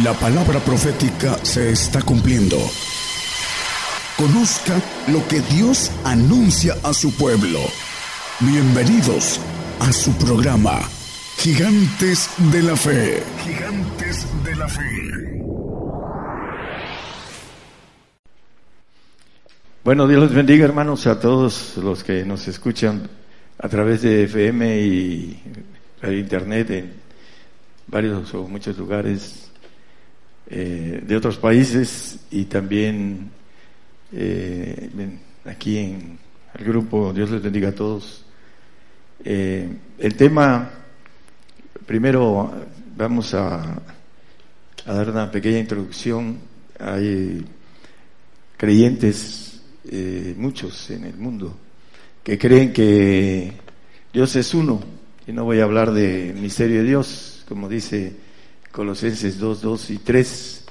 La palabra profética se está cumpliendo. Conozca lo que Dios anuncia a su pueblo. Bienvenidos a su programa, Gigantes de la Fe. Gigantes de la Fe. Bueno, Dios les bendiga hermanos a todos los que nos escuchan a través de FM y Internet en varios o muchos lugares eh, de otros países y también eh, aquí en el grupo, Dios les bendiga a todos. Eh, el tema, primero vamos a, a, dar una pequeña introducción. Hay creyentes, muchos en el mundo, que creen que Dios es uno. Y no voy a hablar de misterio de Dios, como dice Colosenses 2, 2 y 3,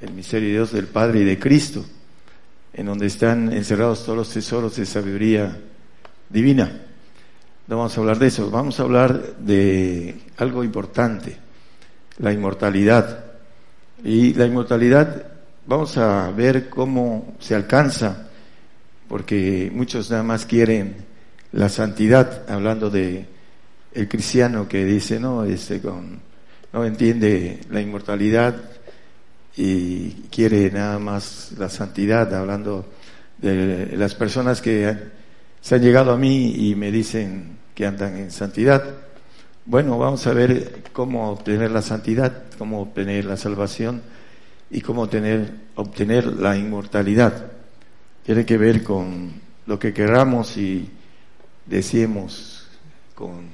el misterio de Dios del Padre y de Cristo, en donde están encerrados todos los tesoros de sabiduría divina. No vamos a hablar de eso, vamos a hablar de algo importante, la inmortalidad. Y la inmortalidad vamos a ver cómo se alcanza, porque muchos nada más quieren la santidad, hablando de el cristiano que dice, no, este con no entiende la inmortalidad y quiere nada más la santidad, hablando de las personas que se han llegado a mí y me dicen que andan en santidad. Bueno, vamos a ver cómo obtener la santidad, cómo obtener la salvación y cómo obtener, obtener la inmortalidad. Tiene que ver con lo que queramos y decimos con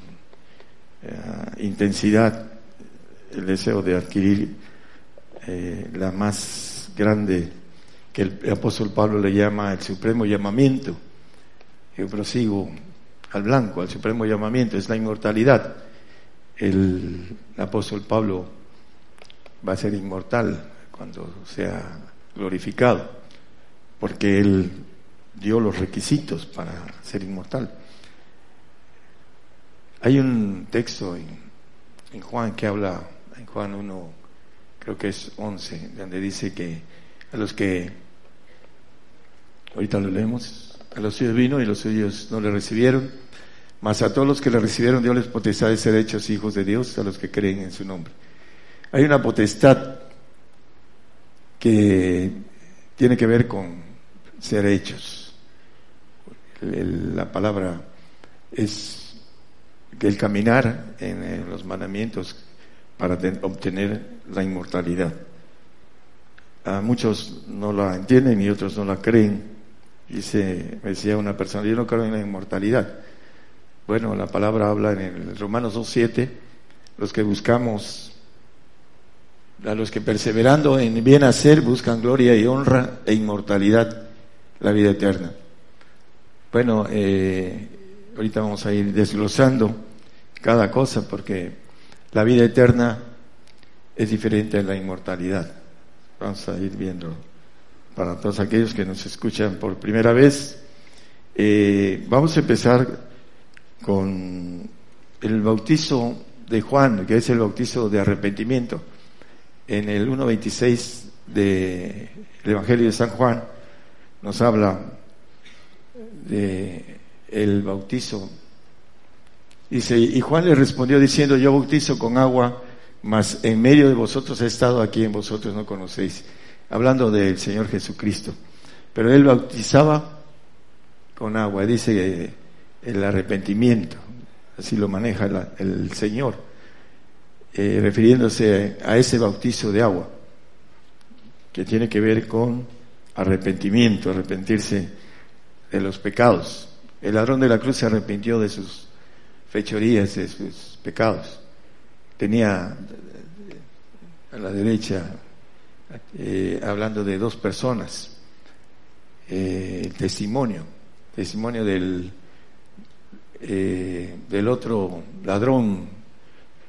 eh, intensidad el deseo de adquirir eh, la más grande que el apóstol Pablo le llama el supremo llamamiento. Yo prosigo al blanco, al supremo llamamiento, es la inmortalidad. El, apóstol Pablo va a ser inmortal cuando sea glorificado, porque él dio los requisitos para ser inmortal. Hay un texto en, Juan que habla Juan 1, creo que es 11, donde dice que a los que, ahorita lo leemos, a los suyos vino y los suyos no le recibieron, mas a todos los que le recibieron Dios les potestad de ser hechos hijos de Dios, a los que creen en su nombre. Hay una potestad que tiene que ver con ser hechos. la palabra es que el caminar en los mandamientos para obtener la inmortalidad. A muchos no la entienden y otros no la creen. Dice, me decía una persona, yo no creo en la inmortalidad. Bueno, la palabra habla en el Romanos 2.7, los que buscamos, a los que perseverando en bien hacer buscan gloria y honra e inmortalidad, la vida eterna. Bueno, eh, ahorita vamos a ir desglosando cada cosa porque la vida eterna es diferente a la inmortalidad. Vamos a ir viendo para todos aquellos que nos escuchan por primera vez. Eh, vamos a empezar con el bautizo de Juan, que es el bautizo de arrepentimiento. En el 1.26 del Evangelio de San Juan nos habla de bautizo Dice, y Juan le respondió diciendo, yo bautizo con agua, mas en medio de vosotros he estado aquí en vosotros no conocéis. Hablando del Señor Jesucristo. Pero él bautizaba con agua, dice el arrepentimiento, así lo maneja el Señor, eh, refiriéndose a ese bautizo de agua, que tiene que ver con arrepentimiento, arrepentirse de los pecados. El ladrón de la cruz se arrepintió de sus fechorías de sus pecados. Tenía a la derecha, eh, hablando de dos personas, eh, el testimonio, testimonio del, eh, del otro ladrón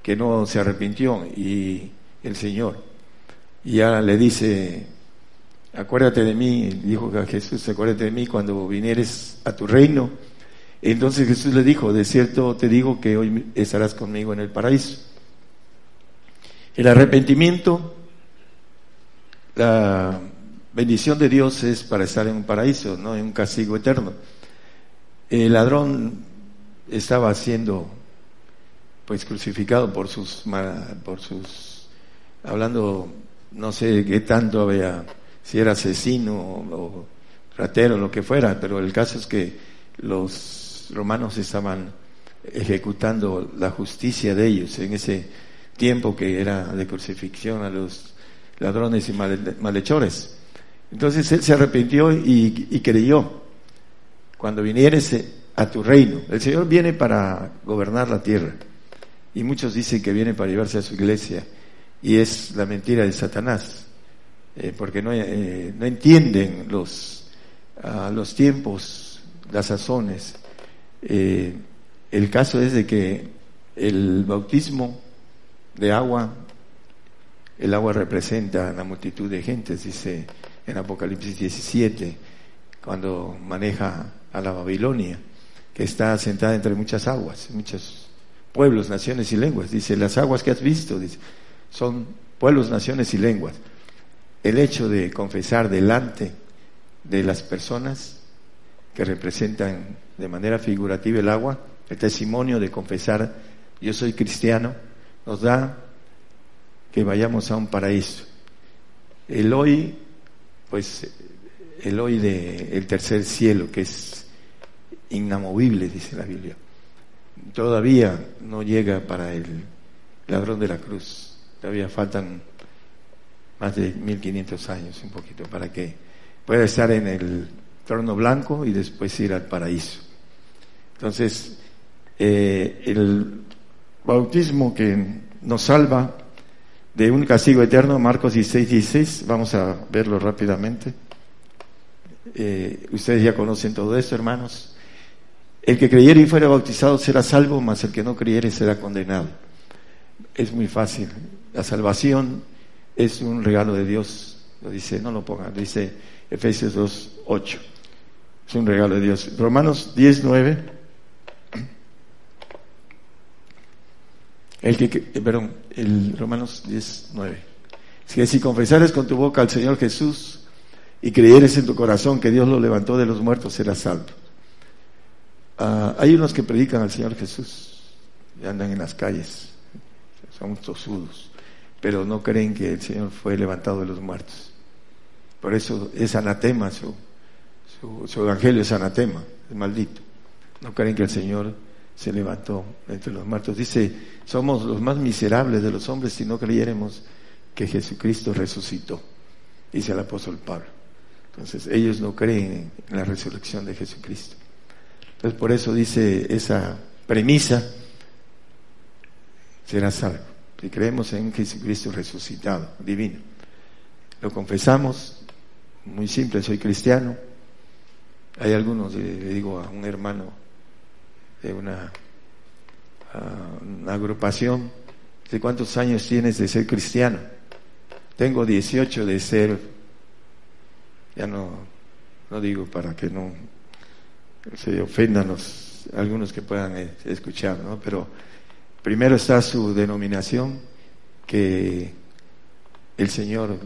que no se arrepintió y el Señor. Y ya le dice, acuérdate de mí, dijo Jesús, acuérdate de mí cuando vinieres a tu reino entonces Jesús le dijo, de cierto te digo que hoy estarás conmigo en el paraíso. El arrepentimiento la bendición de Dios es para estar en un paraíso, no en un castigo eterno. El ladrón estaba siendo pues crucificado por sus por sus hablando no sé qué tanto había si era asesino o, ratero lo que fuera, pero el caso es que los romanos estaban ejecutando la justicia de ellos en ese tiempo que era de crucifixión a los ladrones y malhechores. Entonces él se arrepintió y, creyó. Cuando vinieres a tu reino, el Señor viene para gobernar la tierra. Y muchos dicen que viene para llevarse a su iglesia. Y es la mentira de Satanás. Eh, porque no, eh, no, entienden los, los tiempos, las sazones. Eh, el caso es de que el bautismo de agua, el agua representa a la multitud de gentes, dice en Apocalipsis 17, cuando maneja a la Babilonia, que está sentada entre muchas aguas, muchos pueblos, naciones y lenguas. Dice, las aguas que has visto, dice, son pueblos, naciones y lenguas. El hecho de confesar delante de las personas que representan de manera figurativa el agua, el testimonio de confesar yo soy cristiano, nos da que vayamos a un paraíso. El hoy pues el hoy de el tercer cielo, que es inamovible, dice la Biblia, todavía no llega para el ladrón de la cruz. Todavía faltan más de 1500 años, un poquito, para que pueda estar en el trono blanco y después ir al paraíso. Entonces, eh, el bautismo que nos salva de un castigo eterno, Marcos 16, 16, vamos a verlo rápidamente. Eh, ustedes ya conocen todo esto, hermanos. El que creyere y fuera bautizado será salvo, mas el que no creyere será condenado. Es muy fácil. La salvación es un regalo de Dios. Lo dice, no lo pongan, dice Efesios 2, 8. Es un regalo de Dios. Romanos 10, 9. El que, eh, perdón, el Romanos 10, 9. que si confesares con tu boca al Señor Jesús y creyeres en tu corazón que Dios lo levantó de los muertos, serás salvo. Ah, hay unos que predican al Señor Jesús y andan en las calles, son tosudos, pero no creen que el Señor fue levantado de los muertos. Por eso es anatema, su, su evangelio es anatema, es maldito. No creen que el Señor se levantó entre los muertos. Dice, somos los más miserables de los hombres si no creyéramos que Jesucristo resucitó, dice el apóstol Pablo. Entonces, ellos no creen en la resurrección de Jesucristo. Entonces, por eso dice esa premisa, será salvo. Si creemos en Jesucristo resucitado, divino. Lo confesamos, muy simple, soy cristiano. Hay algunos, le digo a un hermano, de una, agrupación. ¿De cuántos años tienes de ser cristiano? Tengo 18 de ser, ya no, no digo para que no se ofendan los, algunos que puedan eh, escuchar, ¿no? Pero primero está su denominación, que el Señor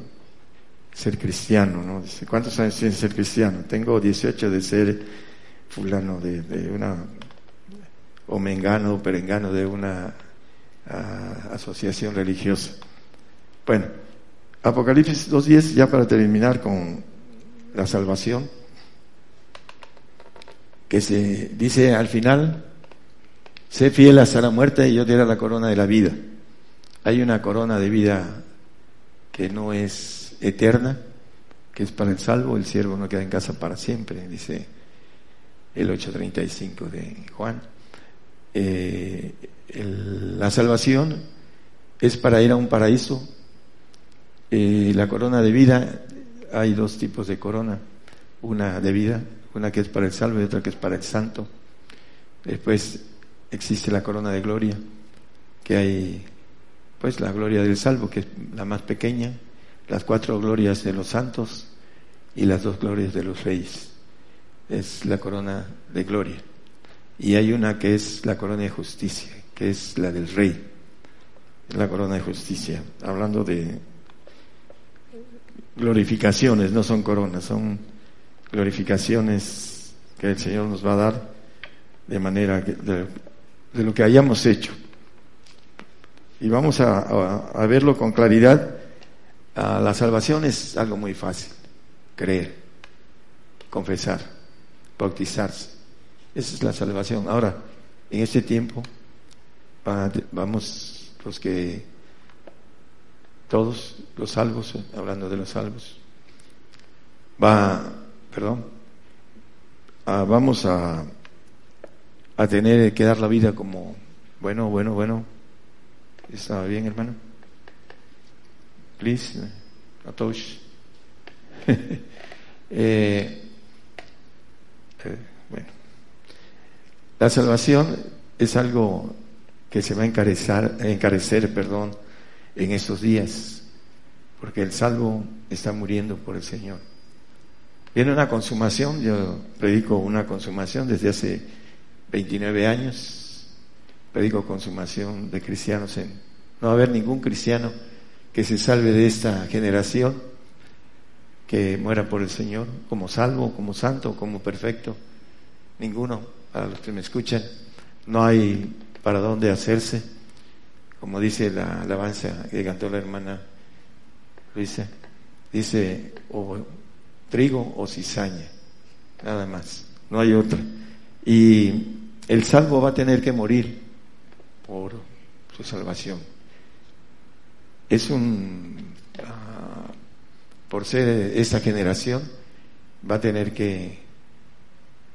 ser cristiano, ¿no? ¿cuántos años tienes de ser cristiano? Tengo 18 de ser fulano de una o mengano o perengano de una ah, asociación religiosa. Bueno, Apocalipsis 2.10, ya para terminar con la salvación, que se dice al final, sé fiel hasta la muerte y yo te daré la corona de la vida. Hay una corona de vida que no es eterna, que es para el salvo, el siervo no queda en casa para siempre, dice el 8.35 de Juan. Eh, la salvación es para ir a un paraíso. Eh, la corona de vida, hay dos tipos de corona, una de vida, una que es para el salvo y otra que es para el santo. Después existe la corona de gloria, que hay pues la gloria del salvo, que es la más pequeña, las cuatro glorias de los santos y las dos glorias de los reyes. Es la corona de gloria y hay una que es la corona de justicia, que es la del rey, la corona de justicia, hablando de glorificaciones, no son coronas, son glorificaciones que el Señor nos va a dar de manera de, lo que hayamos hecho. Y vamos a, verlo con claridad. la salvación es algo muy fácil. Creer, confesar, bautizarse. Esa es la salvación. Ahora, en este tiempo, vamos los que, todos los salvos, hablando de los salvos, va, perdón, vamos a, a tener que dar la vida como, bueno, bueno, bueno, ¿Está bien, hermano? Please. Eh, eh, bueno. La salvación es algo que se va a encarecer, encarecer perdón, en estos días, porque el salvo está muriendo por el Señor. Viene una consumación, yo predico una consumación desde hace 29 años, predico consumación de cristianos en no va a haber ningún cristiano que se salve de esta generación que muera por el Señor como salvo, como santo, como perfecto. Ninguno, para los que me escuchan, no hay para dónde hacerse, como dice la alabanza que cantó la hermana Luisa, dice o trigo o cizaña, nada más, no hay otra. Y el salvo va a tener que morir por su salvación. Es un, ah, por ser esta generación, va a tener que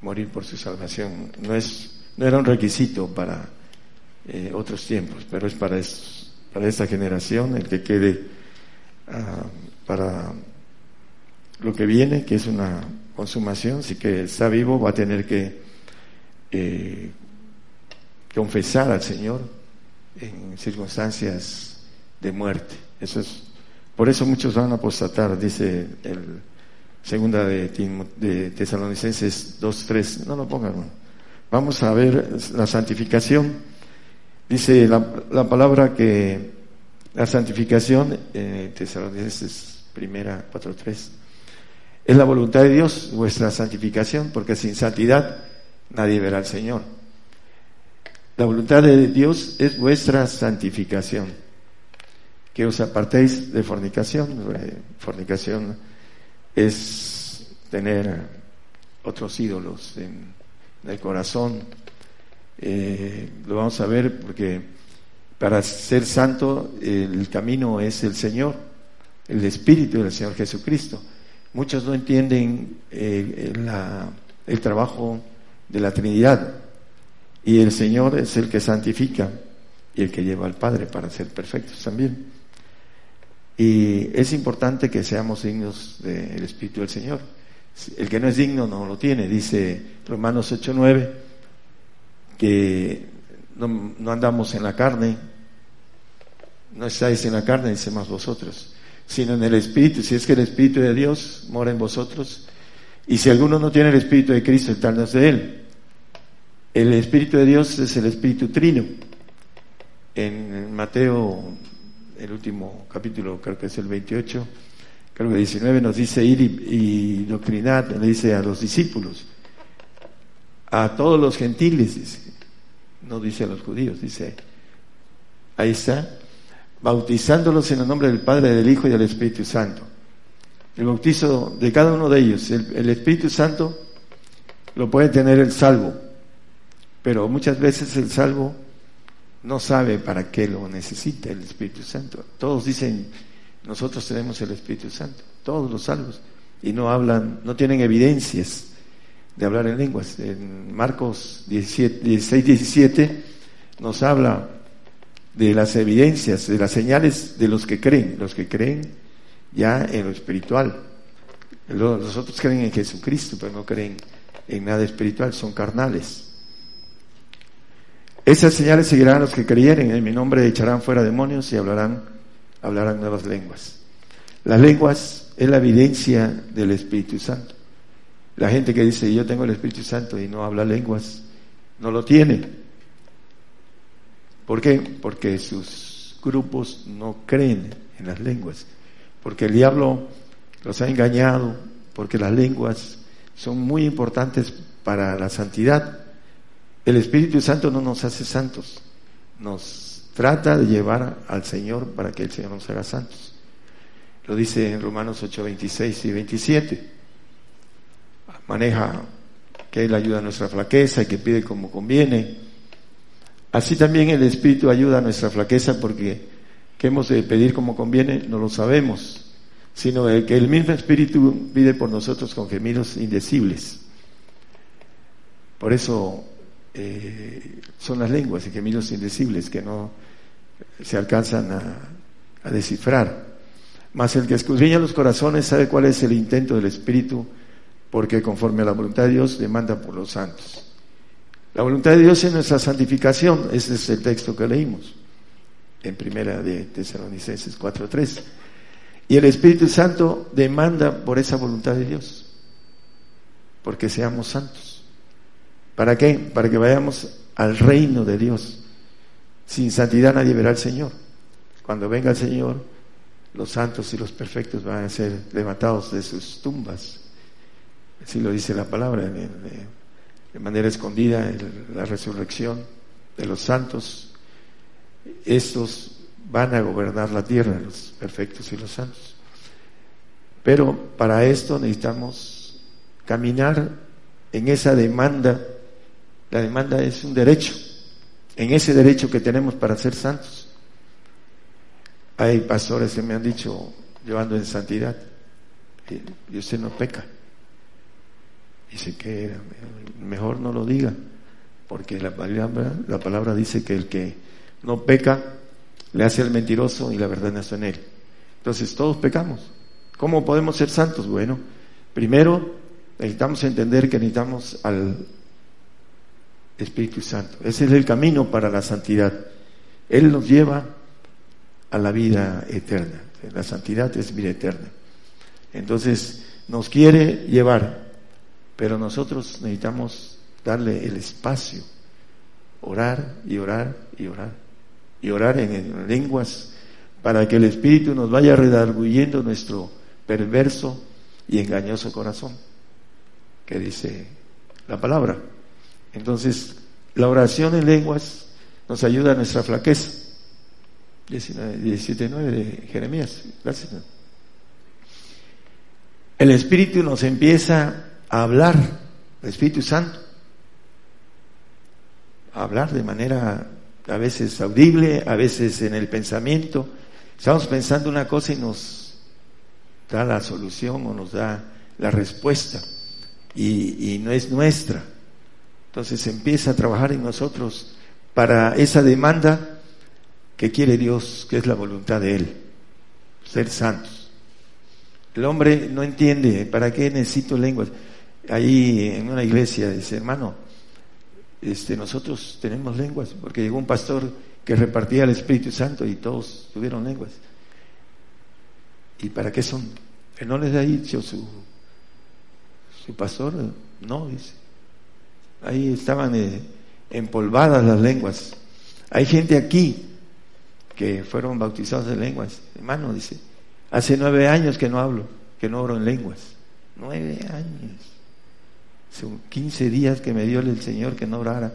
morir por su salvación. No es, no era un requisito para eh, otros tiempos, pero es para, para esta generación el que quede ah, para lo que viene, que es una consumación, si que está vivo va a tener que eh, confesar al Señor en circunstancias de muerte. Eso es, por eso muchos van a apostatar, dice el segunda de, de Tesalonicenses 2.3. No lo pongan, Vamos a ver la santificación. Dice la, la palabra que la santificación, eh, Tesalonicenses primera 4.3, es la voluntad de Dios, vuestra santificación, porque sin santidad nadie verá al Señor. La voluntad de Dios es vuestra santificación. Que os apartéis de fornicación. Eh, fornicación es tener otros ídolos en, el corazón. Eh, lo vamos a ver porque para ser santo el camino es el Señor, el Espíritu del Señor Jesucristo. Muchos no entienden eh, el trabajo de la Trinidad y el Señor es el que santifica y el que lleva al Padre para ser perfectos también. Y es importante que seamos dignos del Espíritu del Señor. El que no es digno no lo tiene, dice Romanos 8:9, que no, no, andamos en la carne, no estáis en la carne, dice más vosotros, sino en el Espíritu. Si es que el Espíritu de Dios mora en vosotros, y si alguno no tiene el Espíritu de Cristo, tal no es de él. El Espíritu de Dios es el Espíritu Trino. En Mateo, el último capítulo, creo que es el 28, creo que 19, nos dice ir y, doctrinar, le dice a los discípulos, a todos los gentiles, no dice a los judíos, dice, ahí está, bautizándolos en el nombre del Padre, del Hijo y del Espíritu Santo. El bautizo de cada uno de ellos, el Espíritu Santo lo puede tener el salvo pero muchas veces el salvo no sabe para qué lo necesita el Espíritu Santo. Todos dicen, nosotros tenemos el Espíritu Santo, todos los salvos, y no hablan, no tienen evidencias de hablar en lenguas. En Marcos 17, 16, 17 nos habla de las evidencias, de las señales de los que creen, los que creen ya en lo espiritual. Los otros creen en Jesucristo, pero no creen en nada espiritual, son carnales. Esas señales seguirán a los que creyeren. En mi nombre echarán fuera demonios y hablarán, hablarán nuevas lenguas. Las lenguas es la evidencia del Espíritu Santo. La gente que dice yo tengo el Espíritu Santo y no habla lenguas, no lo tiene. ¿Por qué? Porque sus grupos no creen en las lenguas. Porque el diablo los ha engañado, porque las lenguas son muy importantes para la santidad. El Espíritu Santo no nos hace santos, nos trata de llevar al Señor para que el Señor nos haga santos. Lo dice en Romanos 8, 26 y 27. Maneja que Él ayuda a nuestra flaqueza y que pide como conviene. Así también el Espíritu ayuda a nuestra flaqueza porque que hemos de pedir como conviene no lo sabemos sino que el mismo Espíritu pide por nosotros con gemidos indecibles. Por eso eh, son las lenguas y gemidos indecibles que no se alcanzan a, descifrar. Mas el que escudriña los corazones sabe cuál es el intento del Espíritu, porque conforme a la voluntad de Dios demanda por los santos. La voluntad de Dios es nuestra santificación, ese es el texto que leímos en primera de Tesalonicenses 4.3. Y el Espíritu Santo demanda por esa voluntad de Dios, porque seamos santos. ¿Para qué? Para que vayamos al reino de Dios. Sin santidad nadie verá al Señor. Cuando venga el Señor, los santos y los perfectos van a ser levantados de sus tumbas. Así lo dice la palabra, de manera escondida, la resurrección de los santos. Estos van a gobernar la tierra, los perfectos y los santos. Pero para esto necesitamos caminar en esa demanda. La demanda es un derecho, en ese derecho que tenemos para ser santos. Hay pastores que me han dicho, llevando en santidad, y usted no peca. Dice que mejor no lo diga, porque la palabra, la palabra dice que el que no peca le hace el mentiroso y la verdad no está en él. Entonces todos pecamos. ¿Cómo podemos ser santos? Bueno, primero necesitamos entender que necesitamos al Espíritu Santo. Ese es el camino para la santidad. Él nos lleva a la vida eterna. La santidad es vida eterna. Entonces nos quiere llevar, pero nosotros necesitamos darle el espacio, orar y orar y orar y orar en lenguas para que el Espíritu nos vaya redarguyendo nuestro perverso y engañoso corazón, que dice la palabra. Entonces, la oración en lenguas nos ayuda a nuestra flaqueza. 17.9 de Jeremías. El Espíritu nos empieza a hablar, el Espíritu Santo, a hablar de manera a veces audible, a veces en el pensamiento. Estamos pensando una cosa y nos da la solución o nos da la respuesta y, no es nuestra. Entonces empieza a trabajar en nosotros para esa demanda que quiere Dios, que es la voluntad de Él, ser santos. El hombre no entiende, ¿para qué necesito lenguas? Ahí en una iglesia dice, hermano, este, nosotros tenemos lenguas, porque llegó un pastor que repartía el Espíritu Santo y todos tuvieron lenguas. ¿Y para qué son? ¿No les ha dicho su, su pastor? No, dice. Ahí estaban eh, empolvadas las lenguas. Hay gente aquí que fueron bautizados en lenguas. Hermano, dice, hace nueve años que no hablo, que no oro en lenguas. Nueve años. Son 15 días que me dio el Señor que no orara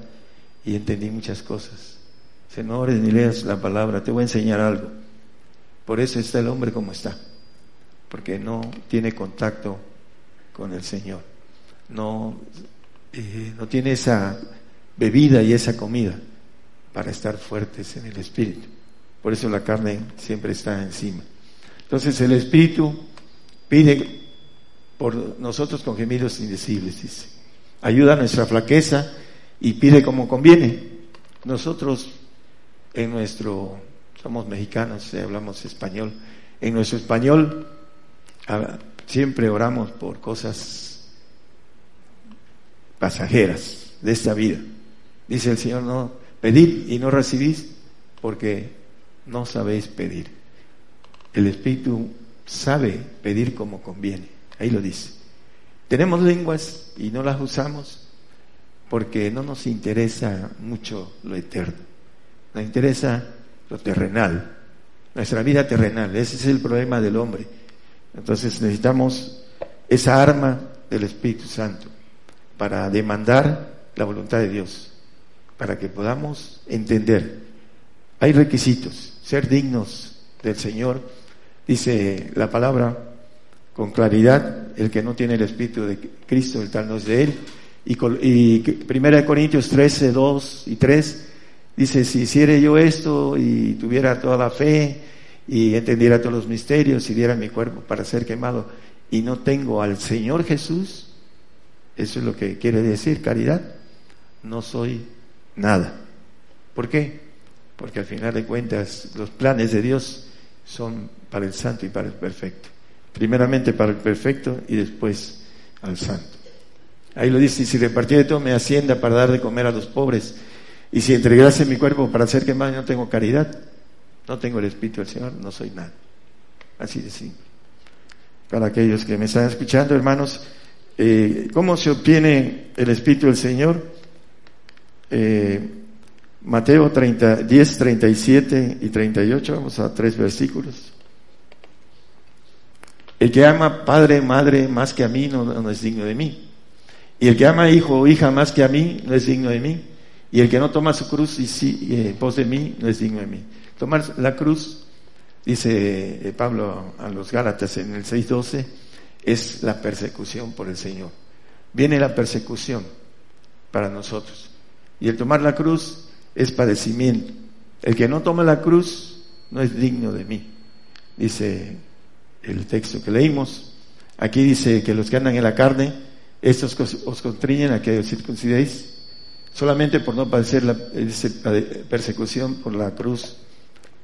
y entendí muchas cosas. Se no ores ni leas la palabra, te voy a enseñar algo. Por eso está el hombre como está, porque no tiene contacto con el Señor, no, eh, no tiene esa bebida y esa comida para estar fuertes en el Espíritu. Por eso la carne siempre está encima. Entonces el Espíritu pide por nosotros con gemidos indecibles, dice. Ayuda a nuestra flaqueza y pide como conviene. Nosotros en nuestro, somos mexicanos, eh, hablamos español, en nuestro español ah, siempre oramos por cosas pasajeras de esta vida. Dice el Señor, no, pedid y no recibís porque no sabéis pedir. El Espíritu sabe pedir como conviene. Ahí lo dice. Tenemos lenguas y no las usamos porque no nos interesa mucho lo eterno. Nos interesa lo terrenal, nuestra vida terrenal. Ese es el problema del hombre, Entonces necesitamos esa arma del Espíritu Santo para demandar la voluntad de Dios, para que podamos entender. Hay requisitos, ser dignos del Señor, dice la palabra con claridad, el que no tiene el Espíritu de Cristo, el tal no es de Él. Y, y Primera de Corintios 13, 2 y 3 dice, si hiciera yo esto y tuviera toda la fe y entendiera todos los misterios y diera mi cuerpo para ser quemado y no tengo al Señor Jesús, eso es lo que quiere decir caridad, no soy nada. ¿Por qué? Porque al final de cuentas los planes de Dios son para el santo y para el perfecto. Primeramente para el perfecto y después al santo. Ahí lo dice, si repartiera de todo mi hacienda para dar de comer a los pobres, y si entregase mi cuerpo para hacer que más no tengo caridad, no tengo el Espíritu del Señor, no soy nada. Así de simple. Para aquellos que me están escuchando, hermanos, eh, ¿cómo se obtiene el Espíritu del Señor? Eh, Mateo 30, 10, 37 y 38, vamos a tres versículos. El que ama padre, madre más que a mí no, es digno de mí. Y el que ama hijo o hija más que a mí no es digno de mí. Y el que no toma su cruz y, sí, eh, pos de mí no es digno de mí. Tomar la cruz, dice eh, Pablo a los Gálatas en el 6.12, es la persecución por el Señor. Viene la persecución para nosotros. Y el tomar la cruz es padecimiento. El que no toma la cruz no es digno de mí. Dice el texto que leímos. Aquí dice que los que andan en la carne, estos os contriñen a que os circuncidéis solamente por no padecer la persecución por la cruz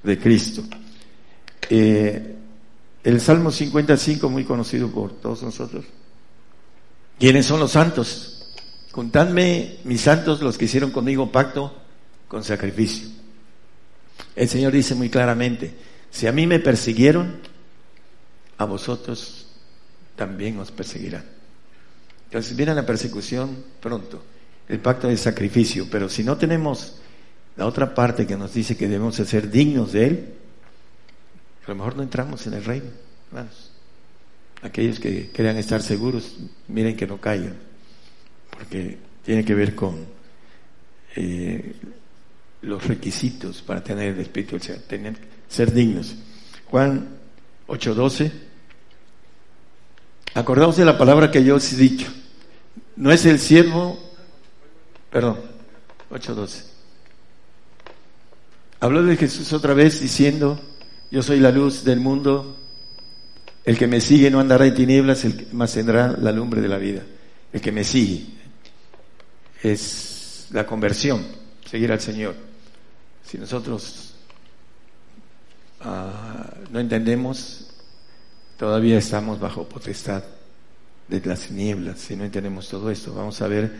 de Cristo. Eh, el Salmo 55, muy conocido por todos nosotros. ¿Quiénes son los santos? Contadme, mis santos, los que hicieron conmigo pacto con sacrificio. El Señor dice muy claramente, si a mí me persiguieron, a vosotros también os perseguirán. Entonces viene la persecución pronto el pacto de sacrificio, pero si no tenemos la otra parte que nos dice que debemos ser dignos de Él, a lo mejor no entramos en el reino, hermanos. Aquellos que crean estar seguros, miren que no caigan, porque tiene que ver con eh, los requisitos para tener el Espíritu del tener, ser dignos. Juan 8:12, acordaos de la palabra que yo os he dicho, no es el siervo Perdón, 8.12. Habló de Jesús otra vez diciendo, yo soy la luz del mundo, el que me sigue no andará en tinieblas, el que más tendrá la lumbre de la vida. El que me sigue es la conversión, seguir al Señor. Si nosotros ah, no entendemos, todavía estamos bajo potestad de las tinieblas, si no entendemos todo esto. Vamos a ver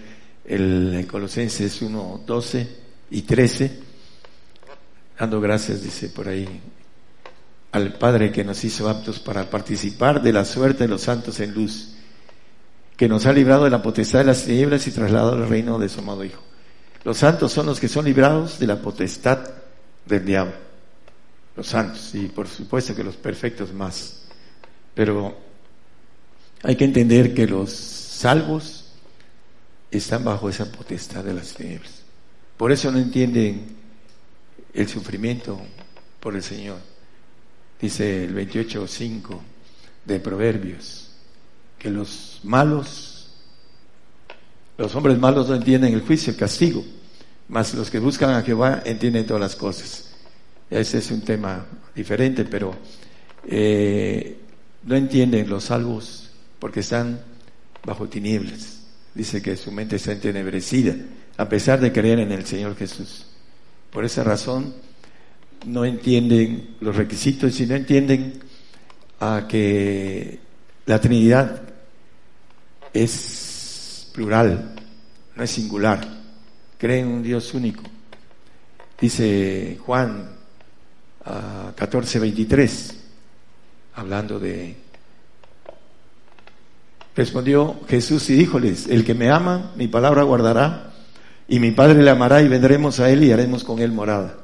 el Colosenses 1, 12 y 13, dando gracias, dice por ahí, al Padre que nos hizo aptos para participar de la suerte de los santos en luz, que nos ha librado de la potestad de las tinieblas y trasladado al reino de su amado Hijo. Los santos son los que son librados de la potestad del diablo. Los santos, y por supuesto que los perfectos más. Pero hay que entender que los salvos están bajo esa potestad de las tinieblas. Por eso no entienden el sufrimiento por el Señor. Dice el 28.5 de Proverbios, que los malos, los hombres malos no entienden el juicio, el castigo, mas los que buscan a Jehová entienden todas las cosas. Ese es un tema diferente, pero eh, no entienden los salvos porque están bajo tinieblas dice que su mente está entenebrecida, a pesar de creer en el Señor Jesús. Por esa razón no entienden los requisitos y no entienden a que la Trinidad es plural, no es singular. Creen en un Dios único. Dice Juan 14, 23, hablando de Respondió Jesús y díjoles, el que me ama, mi palabra guardará, y mi Padre le amará y vendremos a él y haremos con él morada.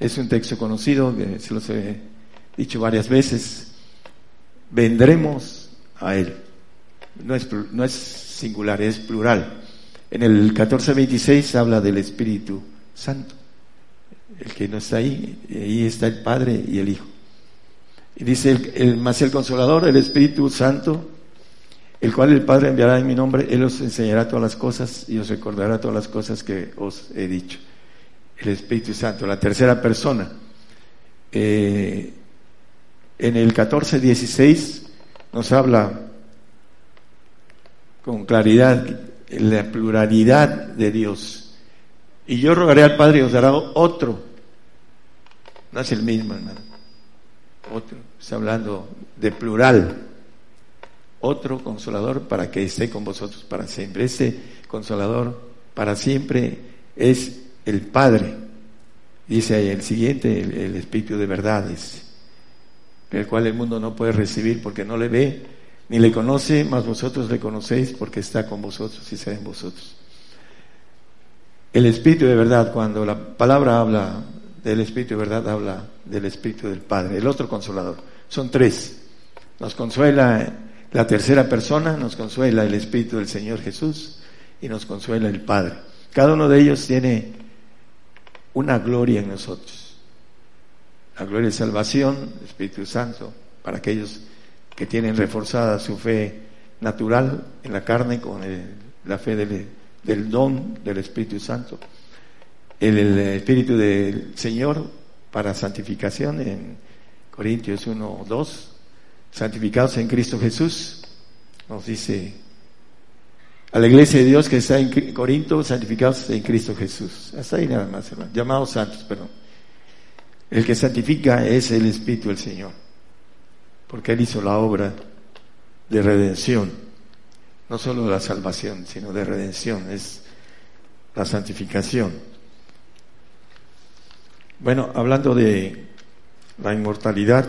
Es un texto conocido, que se los he dicho varias veces. vendremos a Él. No es, no es singular, es plural. En el 1426 habla del Espíritu Santo, el que no está ahí, ahí está el Padre y el Hijo. Y dice, el, más el Consolador, el Espíritu Santo, el cual el Padre enviará en mi nombre, Él os enseñará todas las cosas y os recordará todas las cosas que os he dicho. El Espíritu Santo, la tercera persona. Eh, en el 14.16 nos habla con claridad la pluralidad de Dios. Y yo rogaré al Padre y os dará otro. No es el mismo, hermano. Otro. Está hablando de plural. Otro consolador para que esté con vosotros para siempre. Ese consolador para siempre es el Padre. Dice ahí el siguiente, el, Espíritu de verdad, el cual el mundo no puede recibir porque no le ve ni le conoce, mas vosotros le conocéis porque está con vosotros y será en vosotros. El Espíritu de verdad, cuando la palabra habla del Espíritu de verdad, habla del Espíritu del Padre, el otro consolador. Son tres. Nos consuela la tercera persona, nos consuela el Espíritu del Señor Jesús y nos consuela el Padre. Cada uno de ellos tiene una gloria en nosotros. La gloria de salvación, Espíritu Santo, para aquellos que tienen reforzada su fe natural en la carne con la fe del, del, don del Espíritu Santo. El, el, Espíritu del Señor para santificación en Corintios 1, 2, santificados en Cristo Jesús, nos dice a la iglesia de Dios que está en Corinto, santificados en Cristo Jesús. Hasta ahí nada más, hermano. Llamados santos, perdón. El que santifica es el Espíritu del Señor porque Él hizo la obra de redención, no solo de la salvación, sino de redención, es la santificación. Bueno, hablando de la inmortalidad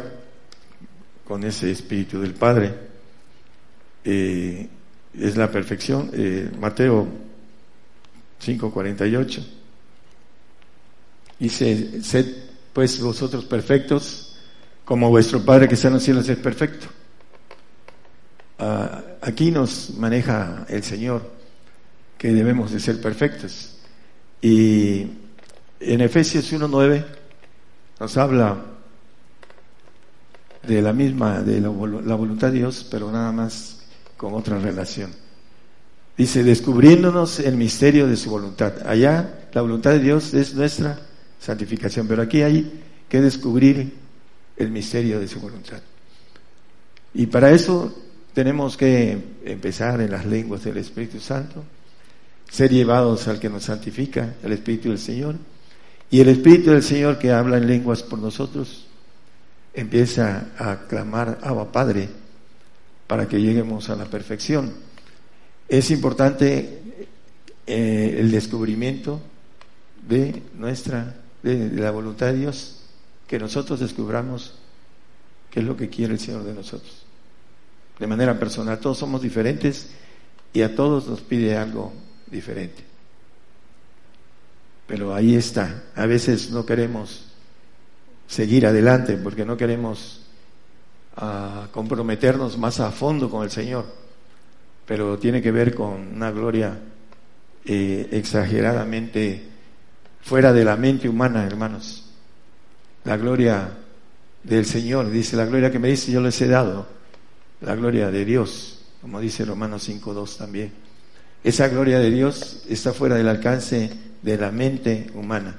con ese espíritu del Padre, eh, es la perfección. Eh, Mateo 5:48 dice, sed pues vosotros perfectos como vuestro Padre que está en los cielos es perfecto. Uh, aquí nos maneja el Señor que debemos de ser perfectos. Y en Efesios 1.9 nos habla de la misma, de la voluntad de Dios, pero nada más con otra relación. Dice, descubriéndonos el misterio de su voluntad. Allá la voluntad de Dios es nuestra santificación, pero aquí hay que descubrir el misterio de su voluntad. Y para eso tenemos que empezar en las lenguas del Espíritu Santo, ser llevados al que nos santifica, el Espíritu del Señor, y el Espíritu del Señor que habla en lenguas por nosotros empieza a clamar Abba Padre para que lleguemos a la perfección. Es importante eh, el descubrimiento de nuestra, de la voluntad de Dios que nosotros descubramos qué es lo que quiere el Señor de nosotros. De manera personal, todos somos diferentes y a todos nos pide algo diferente. Pero ahí está. A veces no queremos seguir adelante porque no queremos uh, comprometernos más a fondo con el Señor. Pero tiene que ver con una gloria eh, exageradamente fuera de la mente humana, hermanos la gloria del Señor. Dice, la gloria que me dice yo les he dado. La gloria de Dios, como dice Romanos 5.2 también. Esa gloria de Dios está fuera del alcance de la mente humana.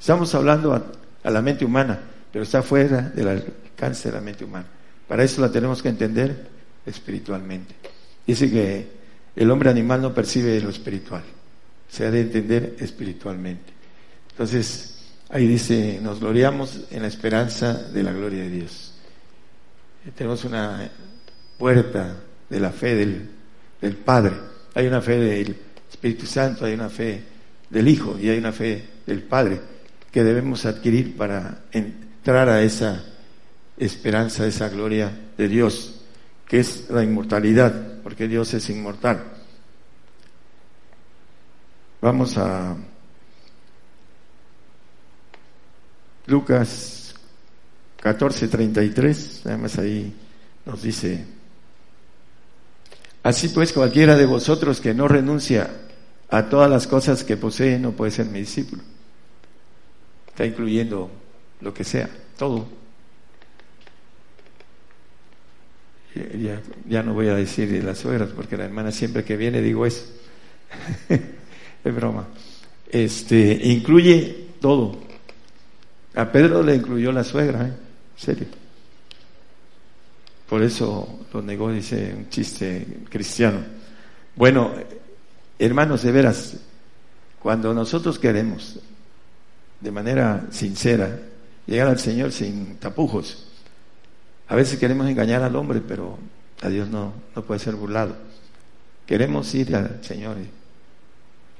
Estamos hablando a, a la mente humana, pero está fuera del alcance de la mente humana. Para eso la tenemos que entender espiritualmente. Dice que el hombre animal no percibe lo espiritual, se ha de entender espiritualmente. Entonces, Ahí dice, nos gloriamos en la esperanza de la gloria de Dios. Tenemos una puerta de la fe del, del, Padre. Hay una fe del Espíritu Santo, hay una fe del Hijo y hay una fe del Padre que debemos adquirir para entrar a esa esperanza, a esa gloria de Dios, que es la inmortalidad, porque Dios es inmortal. Vamos a Lucas 14:33, además ahí nos dice, así pues cualquiera de vosotros que no renuncia a todas las cosas que posee no puede ser mi discípulo. Está incluyendo lo que sea, todo. Ya, ya no voy a decir de las suegras, porque la hermana siempre que viene digo eso. es broma. Este, incluye todo. A Pedro le incluyó la suegra, ¿eh? serio. Por eso lo negó, dice un chiste cristiano. Bueno, hermanos, de veras, cuando nosotros queremos, de manera sincera, llegar al Señor sin tapujos, a veces queremos engañar al hombre, pero a Dios no, no puede ser burlado. Queremos ir al Señor.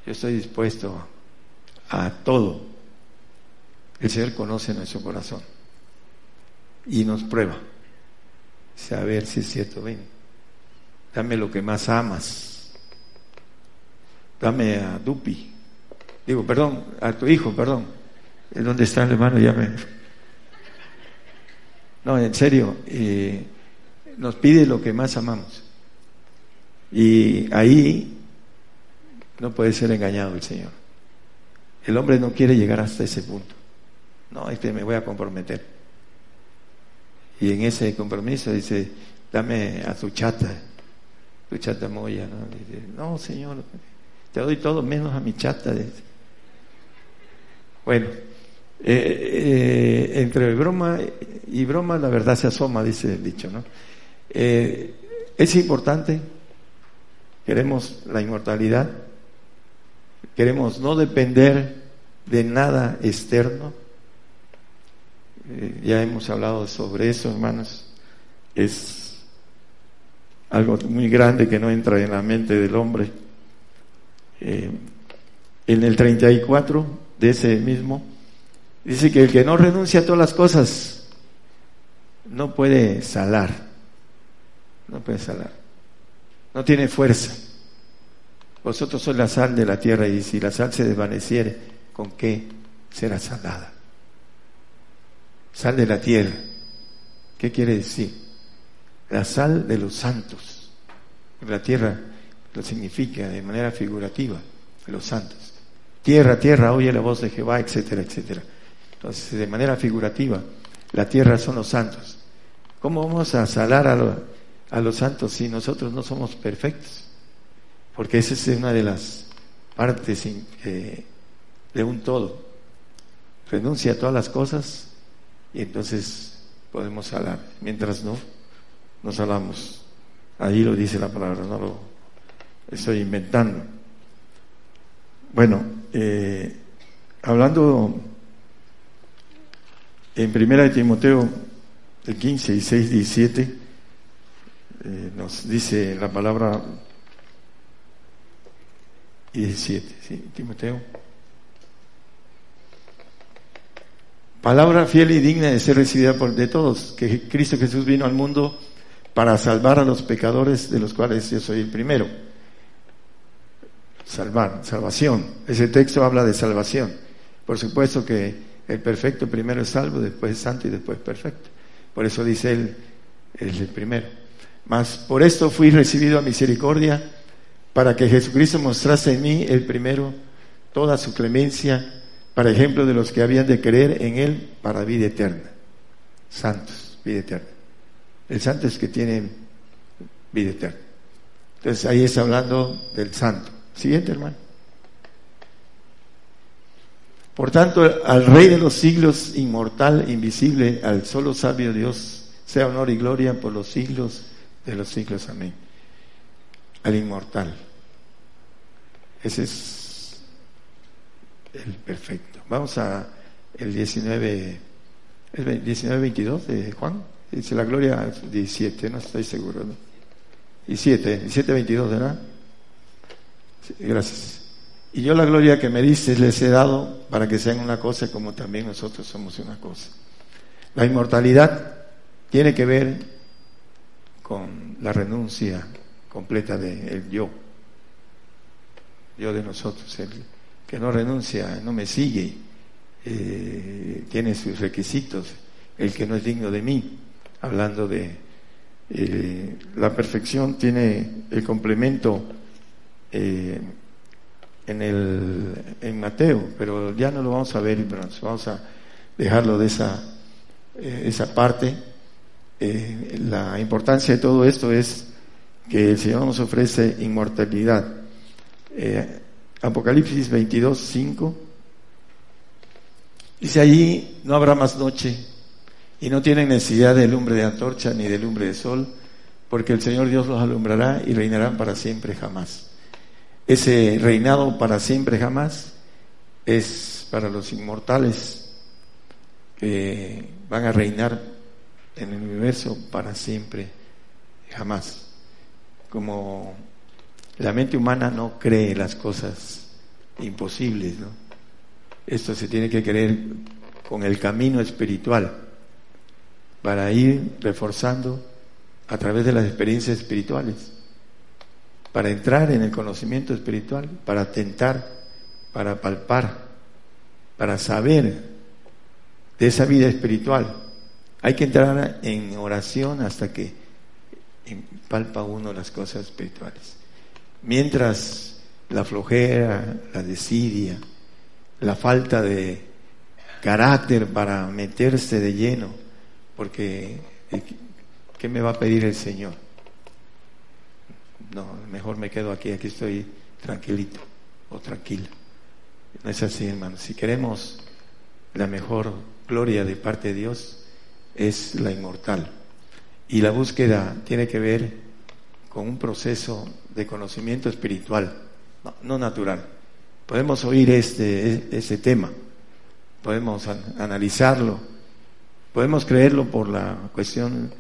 Yo estoy dispuesto a todo. El Señor conoce nuestro corazón y nos prueba. Saber si es cierto, ven, dame lo que más amas. Dame a Dupi. Digo, perdón, a tu hijo, perdón. ¿Dónde está el hermano? Ya me... No, en serio, nos pide lo que más amamos. Y ahí no puede ser engañado el Señor. El hombre no quiere llegar hasta ese punto. No, este me voy a comprometer. Y en ese compromiso dice, dame a tu chata, tu chata moya, ¿no? No, Señor, te doy todo menos a mi chata. Bueno, eh, eh, entre broma y broma la verdad se asoma, dice el dicho, ¿no? Eh, es importante, queremos la inmortalidad, queremos no depender de nada externo. Ya hemos hablado sobre eso, hermanos. Es algo muy grande que no entra en la mente del hombre. En el 34 de ese mismo, dice que el que no renuncia a todas las cosas no puede salar, no puede salar, no tiene fuerza. Vosotros sois la sal de la tierra y si la sal se desvaneciere, ¿con qué será salada? Sal de la tierra. ¿Qué quiere decir? La sal de los santos. La tierra lo significa de manera figurativa, los santos. Tierra, tierra, oye la voz de Jehová, etcétera, etcétera. Entonces, de manera figurativa, la tierra son los santos. ¿Cómo vamos a salar a, los santos si nosotros no somos perfectos? Porque esa es una de las partes eh, de un todo. Renuncia a todas las cosas y entonces podemos salar. Mientras no, no salamos. Ahí lo dice la palabra, no lo estoy inventando. Bueno, eh, hablando en primera de Timoteo el 15 y 6, 17, eh, nos dice la palabra y 17, ¿sí? Timoteo. Palabra fiel y digna de ser recibida por de todos, que Cristo Jesús vino al mundo para salvar a los pecadores, de los cuales yo soy el primero. Salvar, salvación. Ese texto habla de salvación. Por supuesto que el perfecto primero es salvo, después es santo y después perfecto. Por eso dice él, es el primero. Mas por esto fui recibido a misericordia, para que Jesucristo mostrase en mí el primero toda su clemencia para ejemplo de los que habían de creer en Él para vida eterna. Santos, vida eterna. El santo es que tiene vida eterna. Entonces ahí está hablando del santo. Siguiente, hermano. Por tanto, al Rey de los siglos, inmortal, invisible, al solo sabio Dios, sea honor y gloria por los siglos de los siglos. Amén. Al inmortal. Ese es el perfecto. Vamos a el 19, el 19, 22 de Juan. Dice la gloria 17, no estoy seguro. ¿no? 17, 17, 22, ¿verdad? gracias. Y yo la gloria que me dices les he dado para que sean una cosa como también nosotros somos una cosa. La inmortalidad tiene que ver con la renuncia completa del yo, yo de nosotros, el, que no renuncia, no me sigue, eh, tiene sus requisitos, el que no es digno de mí, hablando de, Eh, la perfección tiene el complemento eh, en, el, en Mateo, pero ya no lo vamos a ver, vamos a dejarlo de esa, eh, esa parte. la importancia de todo esto es que el Señor nos ofrece inmortalidad. Apocalipsis 22, 5. Dice allí, no habrá más noche y no tienen necesidad de lumbre de antorcha ni de lumbre de sol, porque el Señor Dios los alumbrará y reinarán para siempre jamás. Ese reinado para siempre jamás es para los inmortales que van a reinar en el universo para siempre jamás. Como la mente humana no cree las cosas imposibles, ¿no? Esto se tiene que creer con el camino espiritual para ir reforzando a través de las experiencias espirituales, para entrar en el conocimiento espiritual, para tentar, para palpar, para saber de esa vida espiritual. Hay que entrar en oración hasta que palpa uno las cosas espirituales. Mientras la flojera, la desidia, la falta de carácter para meterse de lleno porque ¿qué me va a pedir el Señor? No, mejor me quedo aquí, aquí estoy tranquilito o tranquila. No es así, hermano. Si queremos la mejor gloria de parte de Dios, es la inmortal. Y la búsqueda tiene que ver con un proceso de conocimiento espiritual, no, natural. Podemos oír este, ese tema, podemos analizarlo, Podemos creerlo por la cuestión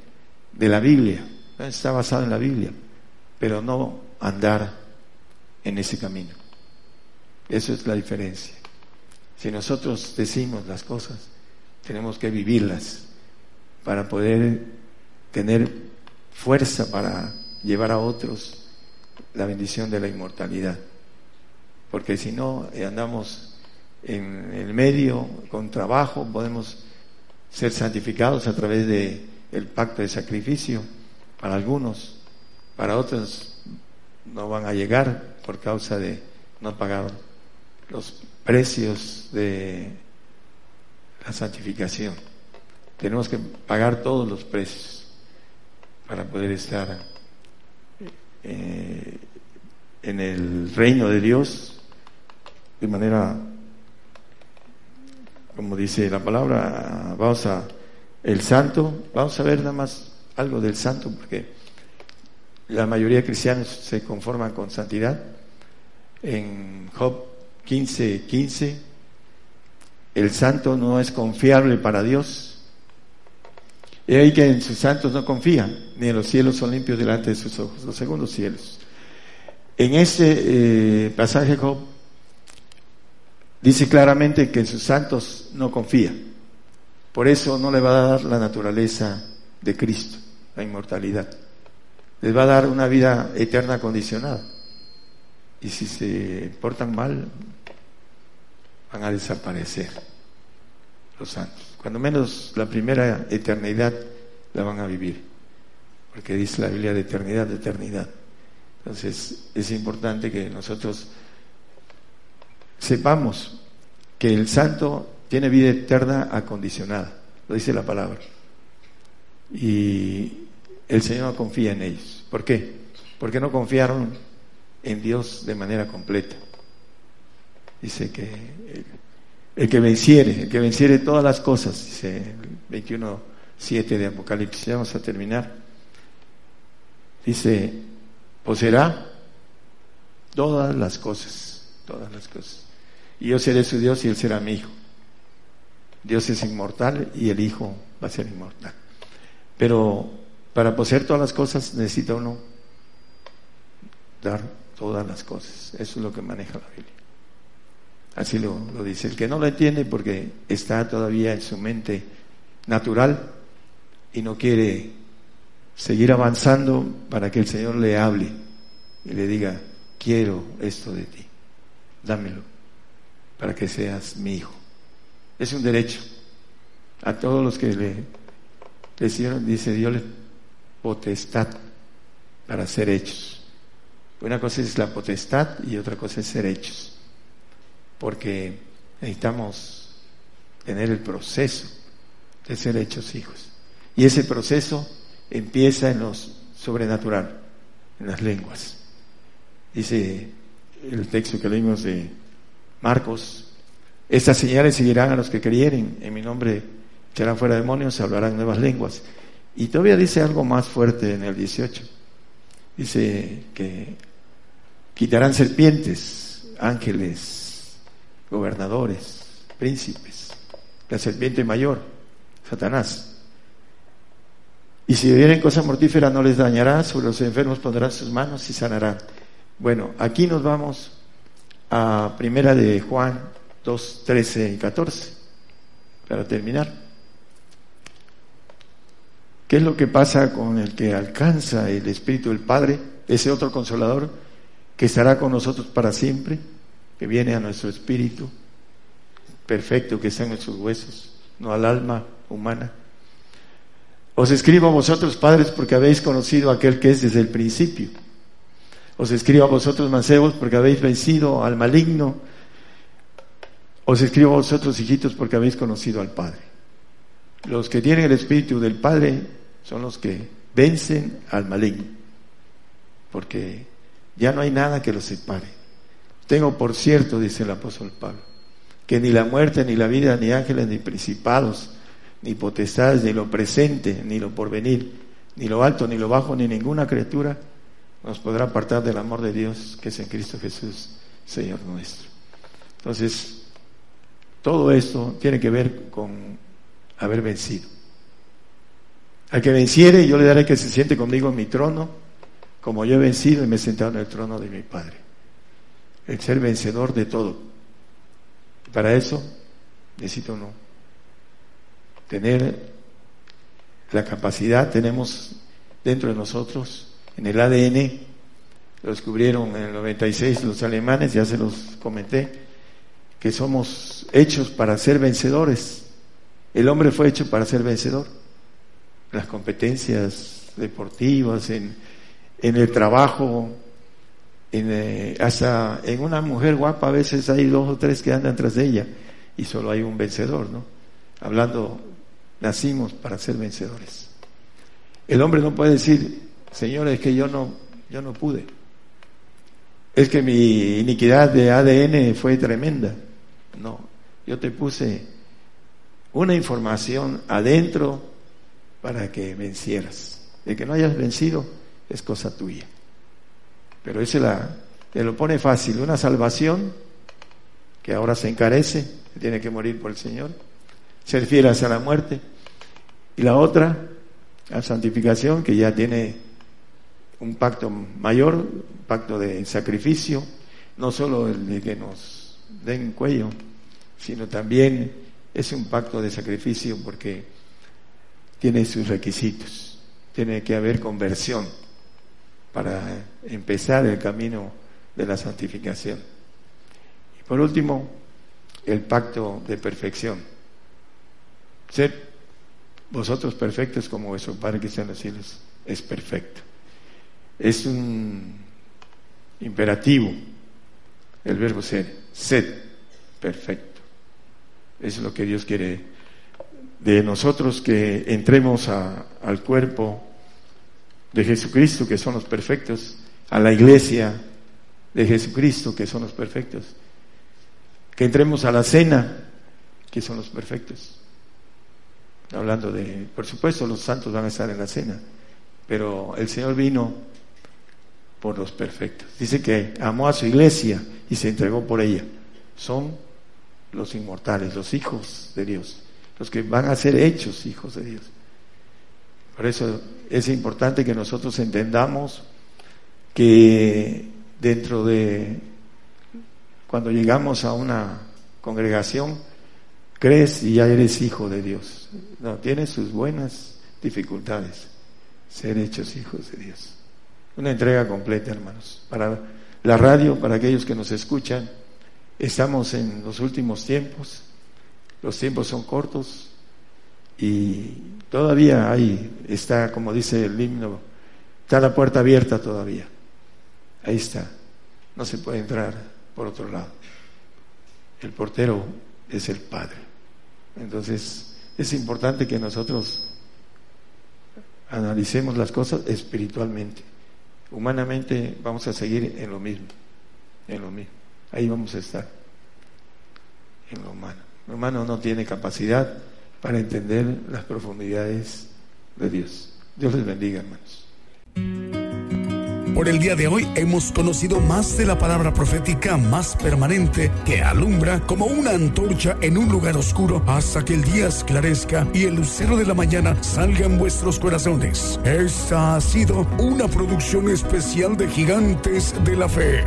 de la Biblia, está basado en la Biblia, pero no andar en ese camino. Eso es la diferencia. Si nosotros decimos las cosas, tenemos que vivirlas para poder tener fuerza para llevar a otros la bendición de la inmortalidad. Porque si no, eh, andamos en el medio con trabajo, podemos ser santificados a través de el pacto de sacrificio para algunos, para otros no van a llegar por causa de no pagar los precios de la santificación. Tenemos que pagar todos los precios para poder estar eh, en el reino de Dios de manera como dice la palabra, vamos a el santo, vamos a ver nada más algo del santo, porque la mayoría de cristianos se conforman con santidad. En Job 15, 15, el santo no es confiable para Dios. Y ahí que en sus santos no confían, ni en los cielos son limpios delante de sus ojos, los segundos cielos. En ese eh, pasaje Job Dice claramente que en sus santos no confía. Por eso no le va a dar la naturaleza de Cristo, la inmortalidad. Les va a dar una vida eterna condicionada. Y si se portan mal, van a desaparecer los santos. Cuando menos la primera eternidad la van a vivir. Porque dice la Biblia de eternidad, eternidad. Entonces es importante que nosotros sepamos que el santo tiene vida eterna acondicionada, lo dice la palabra. Y el Señor no confía en ellos. ¿Por qué? Porque no confiaron en Dios de manera completa. Dice que el, que venciere, el que venciere todas las cosas, dice el 21.7 de Apocalipsis, vamos a terminar. Dice, poseerá todas las cosas, todas las cosas y yo seré su Dios y él será mi hijo. Dios es inmortal y el hijo va a ser inmortal. Pero para poseer todas las cosas necesita uno dar todas las cosas. Eso es lo que maneja la Biblia. Así lo, dice. El que no lo entiende porque está todavía en su mente natural y no quiere seguir avanzando para que el Señor le hable y le diga, quiero esto de ti, dámelo para que seas mi hijo. Es un derecho. A todos los que le, le hicieron, dice Dios, potestad para ser hechos. Una cosa es la potestad y otra cosa es ser hechos. Porque necesitamos tener el proceso de ser hechos hijos. Y ese proceso empieza en lo sobrenatural, en las lenguas. Dice el texto que leímos de Marcos, estas señales seguirán a los que creyeren, en mi nombre echarán fuera demonios, hablarán nuevas lenguas. Y todavía dice algo más fuerte en el 18. Dice que quitarán serpientes, ángeles, gobernadores, príncipes, la serpiente mayor, Satanás. Y si vienen cosas mortíferas no les dañará, sobre los enfermos pondrán sus manos y sanarán. Bueno, aquí nos vamos a primera de Juan 2, 13 y 14, para terminar. ¿Qué es lo que pasa con el que alcanza el Espíritu del Padre, ese otro consolador que estará con nosotros para siempre, que viene a nuestro espíritu, perfecto que está en nuestros huesos, no al alma humana? Os escribo a vosotros, padres, porque habéis conocido a aquel que es desde el principio. Os escribo a vosotros, mancebos, porque habéis vencido al maligno. Os escribo a vosotros, hijitos, porque habéis conocido al Padre. Los que tienen el Espíritu del Padre son los que vencen al maligno, porque ya no hay nada que los separe. Tengo por cierto, dice el apóstol Pablo, que ni la muerte, ni la vida, ni ángeles, ni principados, ni potestades, ni lo presente, ni lo porvenir, ni lo alto, ni lo bajo, ni ninguna criatura nos podrá apartar del amor de Dios que es en Cristo Jesús, Señor nuestro. Entonces, todo esto tiene que ver con haber vencido. Al que venciere, yo le daré que se siente conmigo en mi trono, como yo he vencido y me he sentado en el trono de mi Padre. El ser vencedor de todo. Para eso necesito no tener la capacidad, tenemos dentro de nosotros en el ADN, lo descubrieron en el 96 los alemanes, ya se los comenté, que somos hechos para ser vencedores. El hombre fue hecho para ser vencedor. Las competencias deportivas, en, en el trabajo, en, eh, hasta en una mujer guapa a veces hay dos o tres que andan tras de ella y solo hay un vencedor, ¿no? Hablando, nacimos para ser vencedores. El hombre no puede decir, Señor, es que yo no, yo no pude. Es que mi iniquidad de ADN fue tremenda. No, yo te puse una información adentro para que vencieras. De que no hayas vencido es cosa tuya. Pero ese la, te lo pone fácil, una salvación que ahora se encarece, tiene que morir por el Señor, ser fiel hacia la muerte. Y la otra, la santificación, que ya tiene un pacto mayor, un pacto de sacrificio, no solo el de que nos den cuello, sino también es un pacto de sacrificio porque tiene sus requisitos, tiene que haber conversión para empezar el camino de la santificación. Y por último, el pacto de perfección. Ser vosotros perfectos como vuestro Padre que está en los cielos es perfecto. Es un imperativo el verbo ser, sed perfecto. es lo que Dios quiere de nosotros, que entremos al cuerpo de Jesucristo, que son los perfectos, a la iglesia de Jesucristo, que son los perfectos, que entremos a la cena, que son los perfectos. Hablando de, por supuesto, los santos van a estar en la cena, pero el Señor vino por los perfectos. Dice que amó a su iglesia y se entregó por ella. Son los inmortales, los hijos de Dios, los que van a ser hechos hijos de Dios. Por eso es importante que nosotros entendamos que dentro de, cuando llegamos a una congregación, crees y ya eres hijo de Dios. No, tiene sus buenas dificultades ser hechos hijos de Dios. Una entrega completa, hermanos. Para la radio, para aquellos que nos escuchan, estamos en los últimos tiempos. Los tiempos son cortos y Todavía hay, está, como dice el himno, está la puerta abierta todavía. Ahí está. No se puede entrar por otro lado. El portero es el Padre. Entonces, es importante que nosotros analicemos las cosas espiritualmente. Humanamente vamos a seguir en lo mismo, en lo mismo. Ahí vamos a estar, en lo humano. El humano no tiene capacidad para entender las profundidades de Dios. Dios les bendiga, hermanos. Por el día de hoy hemos conocido más de la palabra profética más permanente que alumbra como una antorcha en un lugar oscuro hasta que el día esclarezca y el lucero de la mañana salga en vuestros corazones. Esta ha sido una producción especial de Gigantes de la Fe.